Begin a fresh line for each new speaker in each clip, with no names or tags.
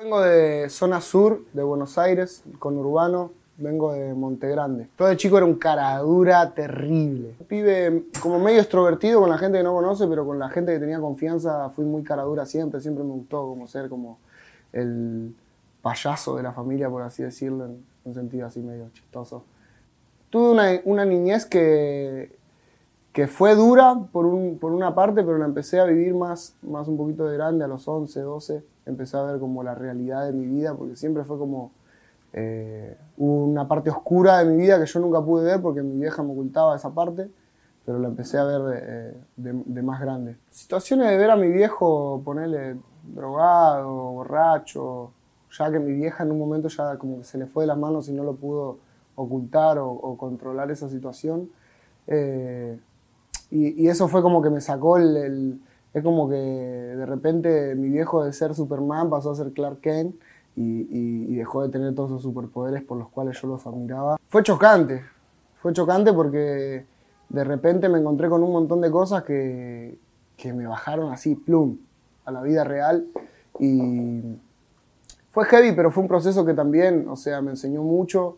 Vengo de zona sur de Buenos Aires, con Urbano, vengo de Monte Grande. Todo de chico era un caradura terrible. Pibe como medio extrovertido con la gente que no conoce, pero con la gente que tenía confianza fui muy caradura siempre, siempre me gustó como ser como el payaso de la familia, por así decirlo, en un sentido así medio chistoso. Tuve una, una niñez que, que fue dura por, un, por una parte, pero la empecé a vivir más, más un poquito de grande, a los 11, 12, empecé a ver como la realidad de mi vida, porque siempre fue como eh, una parte oscura de mi vida que yo nunca pude ver porque mi vieja me ocultaba esa parte, pero la empecé a ver de, de, más grande. Situaciones de ver a mi viejo ponerle drogado, borracho, ya que mi vieja en un momento ya como se le fue de las manos y no lo pudo ocultar o, o controlar esa situación. Eh, y, eso fue como que me sacó el, Es como que de repente mi viejo de ser Superman pasó a ser Clark Kent y, dejó de tener todos esos superpoderes por los cuales yo los admiraba. Fue chocante, fue chocante porque de repente me encontré con un montón de cosas que, que me bajaron así, plum, a la vida real. Y fue heavy, pero fue un proceso que también, o sea, me enseñó mucho.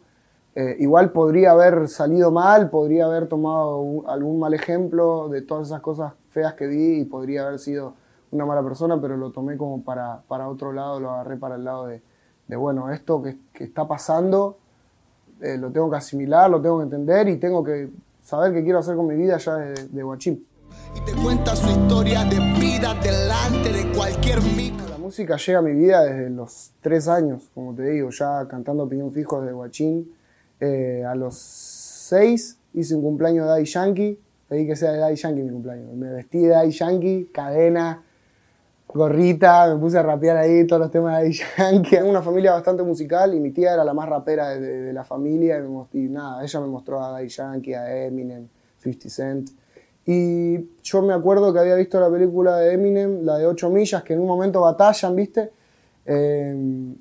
Eh, igual podría haber salido mal, podría haber tomado un, algún mal ejemplo de todas esas cosas feas que di y podría haber sido una mala persona, pero lo tomé como para, para otro lado, lo agarré para el lado de, de bueno, esto que, que está pasando eh, lo tengo que asimilar, lo tengo que entender y tengo que saber qué quiero hacer con mi vida ya de, de guachín.
Y te cuenta su historia de vida delante de cualquier micro.
La música llega a mi vida desde los tres años, como te digo, ya cantando opinión fijo de guachín. Eh, a los seis hice un cumpleaños de Daddy Yankee, pedí que sea de Daddy Yankee mi cumpleaños. Me vestí de Daddy Yankee, cadena, gorrita, me puse a rapear ahí todos los temas de Daddy Yankee. Una familia bastante musical y mi tía era la más rapera de, la familia y, me, nada, ella me mostró a Daddy Yankee, a Eminem, 50 Cent. Y yo me acuerdo que había visto la película de Eminem, la de 8 millas, que en un momento batallan, ¿viste? Eh,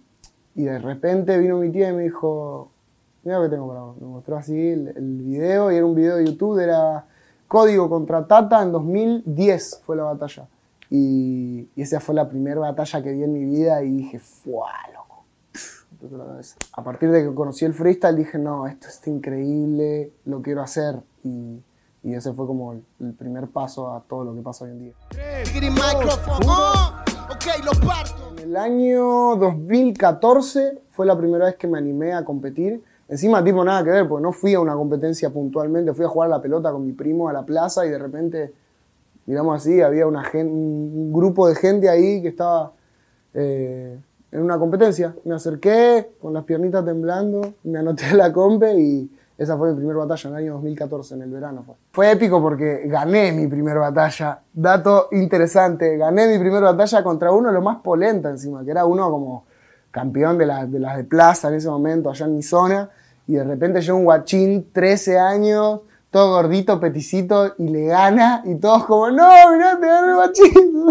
y de repente vino mi tía y me dijo, mira lo que tengo para vos. Me mostró así el, el, video y era un video de YouTube, era Código contra Tata en 2010 fue la batalla. Y, y esa fue la primera batalla que vi en mi vida y dije, ¡fuah, loco! A partir de que conocí el freestyle dije, no, esto es increíble, lo quiero hacer. Y, y ese fue como el, el, primer paso a todo lo que pasa hoy en día. En el año 2014 fue la primera vez que me animé a competir. Encima, tipo, nada que ver, porque no fui a una competencia puntualmente, fui a jugar la pelota con mi primo a la plaza y de repente, digamos así, había un grupo de gente ahí que estaba eh, en una competencia. Me acerqué con las piernitas temblando, me anoté la compe y esa fue mi primera batalla en el año 2014, en el verano fue. Fue épico porque gané mi primera batalla. Dato interesante, gané mi primera batalla contra uno de los más polenta encima, que era uno como campeón de las de, la de plaza en ese momento, allá en mi zona. Y de repente llega un guachín, 13 años, todo gordito, peticito, y le gana. Y todos como, no, mirá, te gana el guachín.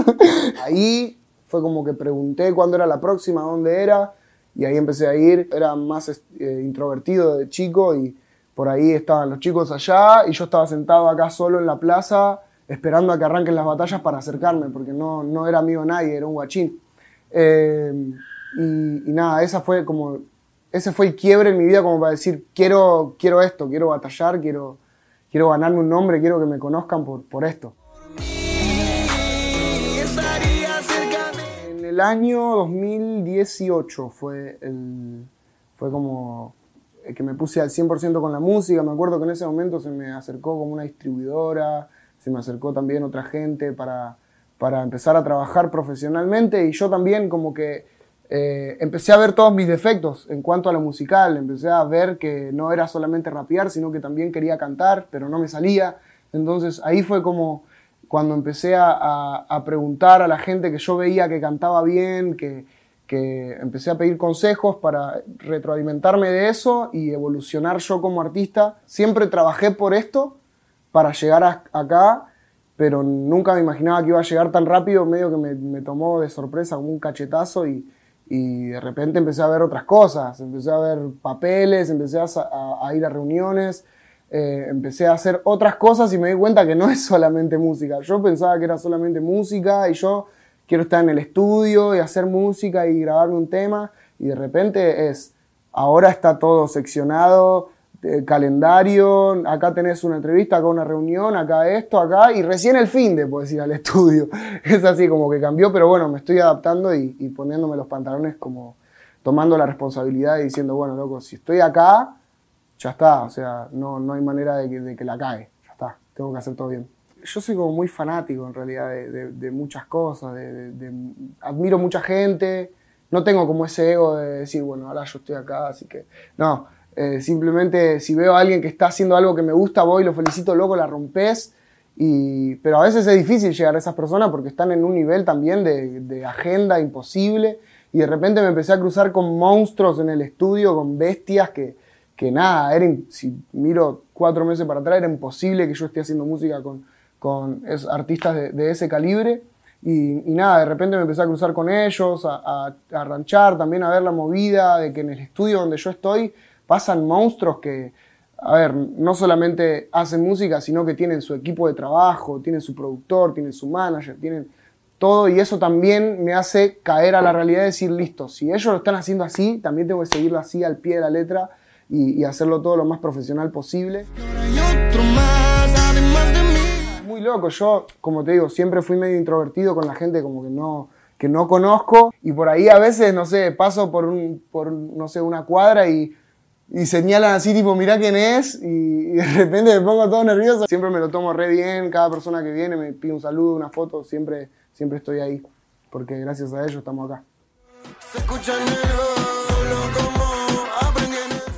Ahí fue como que pregunté cuándo era la próxima, dónde era. Y ahí empecé a ir. Era más eh, introvertido de chico y por ahí estaban los chicos allá y yo estaba sentado acá solo en la plaza esperando a que arranquen las batallas para acercarme, porque no, no era amigo nadie, era un guachín. Eh, y, nada, esa fue como, ese fue el quiebre en mi vida como para decir, quiero, quiero esto, quiero batallar, quiero, quiero ganarme un nombre, quiero que me conozcan por, por esto. En el año 2018 fue, el, fue como que me puse al 100% con la música. Me acuerdo que en ese momento se me acercó como una distribuidora, se me acercó también otra gente para, para empezar a trabajar profesionalmente y yo también como que eh, empecé a ver todos mis defectos en cuanto a lo musical, empecé a ver que no era solamente rapear, sino que también quería cantar, pero no me salía. Entonces ahí fue como cuando empecé a, a, a preguntar a la gente que yo veía que cantaba bien, que, que empecé a pedir consejos para retroalimentarme de eso y evolucionar yo como artista. Siempre trabajé por esto para llegar a, acá, pero nunca me imaginaba que iba a llegar tan rápido, medio que me, me tomó de sorpresa como un cachetazo y, y, de repente empecé a ver otras cosas, empecé a ver papeles, empecé a, ir a reuniones, eh, empecé a hacer otras cosas y me di cuenta que no es solamente música. Yo pensaba que era solamente música y yo quiero estar en el estudio y hacer música y grabarme un tema y de repente es, ahora está todo seccionado, calendario, acá tenés una entrevista, acá una reunión, acá esto, acá, y recién el fin de puedes ir al estudio. Es así como que cambió, pero bueno, me estoy adaptando y, poniéndome los pantalones como tomando la responsabilidad y diciendo, bueno, loco, si estoy acá, ya está, o sea, no, no hay manera de que, la cae, ya está, tengo que hacer todo bien. Yo soy como muy fanático en realidad de, muchas cosas, admiro mucha gente, no tengo como ese ego de decir, bueno, ahora yo estoy acá, así que. No, eh, simplemente si veo a alguien que está haciendo algo que me gusta, voy, lo felicito, loco, la rompes. Y, pero a veces es difícil llegar a esas personas porque están en un nivel también de, agenda imposible. Y de repente me empecé a cruzar con monstruos en el estudio, con bestias que, que nada, era, si miro cuatro meses para atrás, era imposible que yo esté haciendo música con, con artistas de, ese calibre. Y, nada, de repente me empecé a cruzar con ellos, a, a, ranchar, también a ver la movida de que en el estudio donde yo estoy pasan monstruos que, a ver, no solamente hacen música, sino que tienen su equipo de trabajo, tienen su productor, tienen su manager, tienen todo y eso también me hace caer a la realidad de decir, listo, si ellos lo están haciendo así, también tengo que seguirlo así al pie de la letra y, y hacerlo todo lo más profesional posible muy loco. Yo, como te digo, siempre fui medio introvertido con la gente como que no, que no conozco. Y por ahí a veces, no sé, paso por, un, por no sé, una cuadra y, y señalan así, tipo, mira quién es. Y, de repente me pongo todo nervioso. Siempre me lo tomo re bien. Cada persona que viene me pide un saludo, una foto. Siempre, siempre estoy ahí. Porque gracias a ellos estamos acá.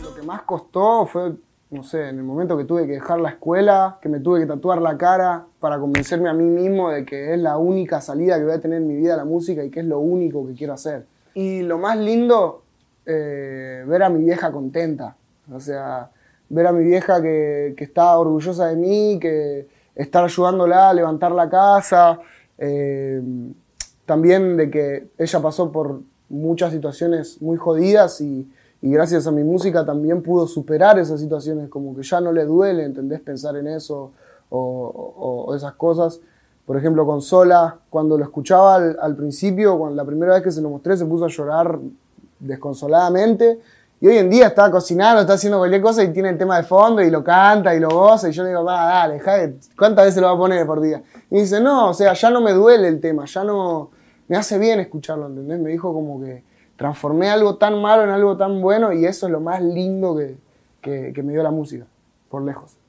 Lo que más costó fue no sé, en el momento que tuve que dejar la escuela, que me tuve que tatuar la cara para convencerme a mí mismo de que es la única salida que voy a tener en mi vida la música y que es lo único que quiero hacer. Y lo más lindo, eh, ver a mi vieja contenta. O sea, ver a mi vieja que, está orgullosa de mí, que estar ayudándola a levantar la casa. Eh, también de que ella pasó por muchas situaciones muy jodidas y gracias a mi música también pudo superar esas situaciones, como que ya no le duele, ¿entendés? Pensar en eso o, esas cosas. Por ejemplo, con Sola, cuando lo escuchaba al, principio, cuando la primera vez que se lo mostré, se puso a llorar desconsoladamente. Y hoy en día está cocinando, está haciendo cualquier cosa y tiene el tema de fondo y lo canta y lo goza. Y yo digo, va, dale, ¿cuántas veces lo va a poner por día? Y dice, no, o sea, ya no me duele el tema, ya no. Me hace bien escucharlo, ¿entendés? Me dijo como que transformé algo tan malo en algo tan bueno y eso es lo más lindo que, que me dio la música, por lejos.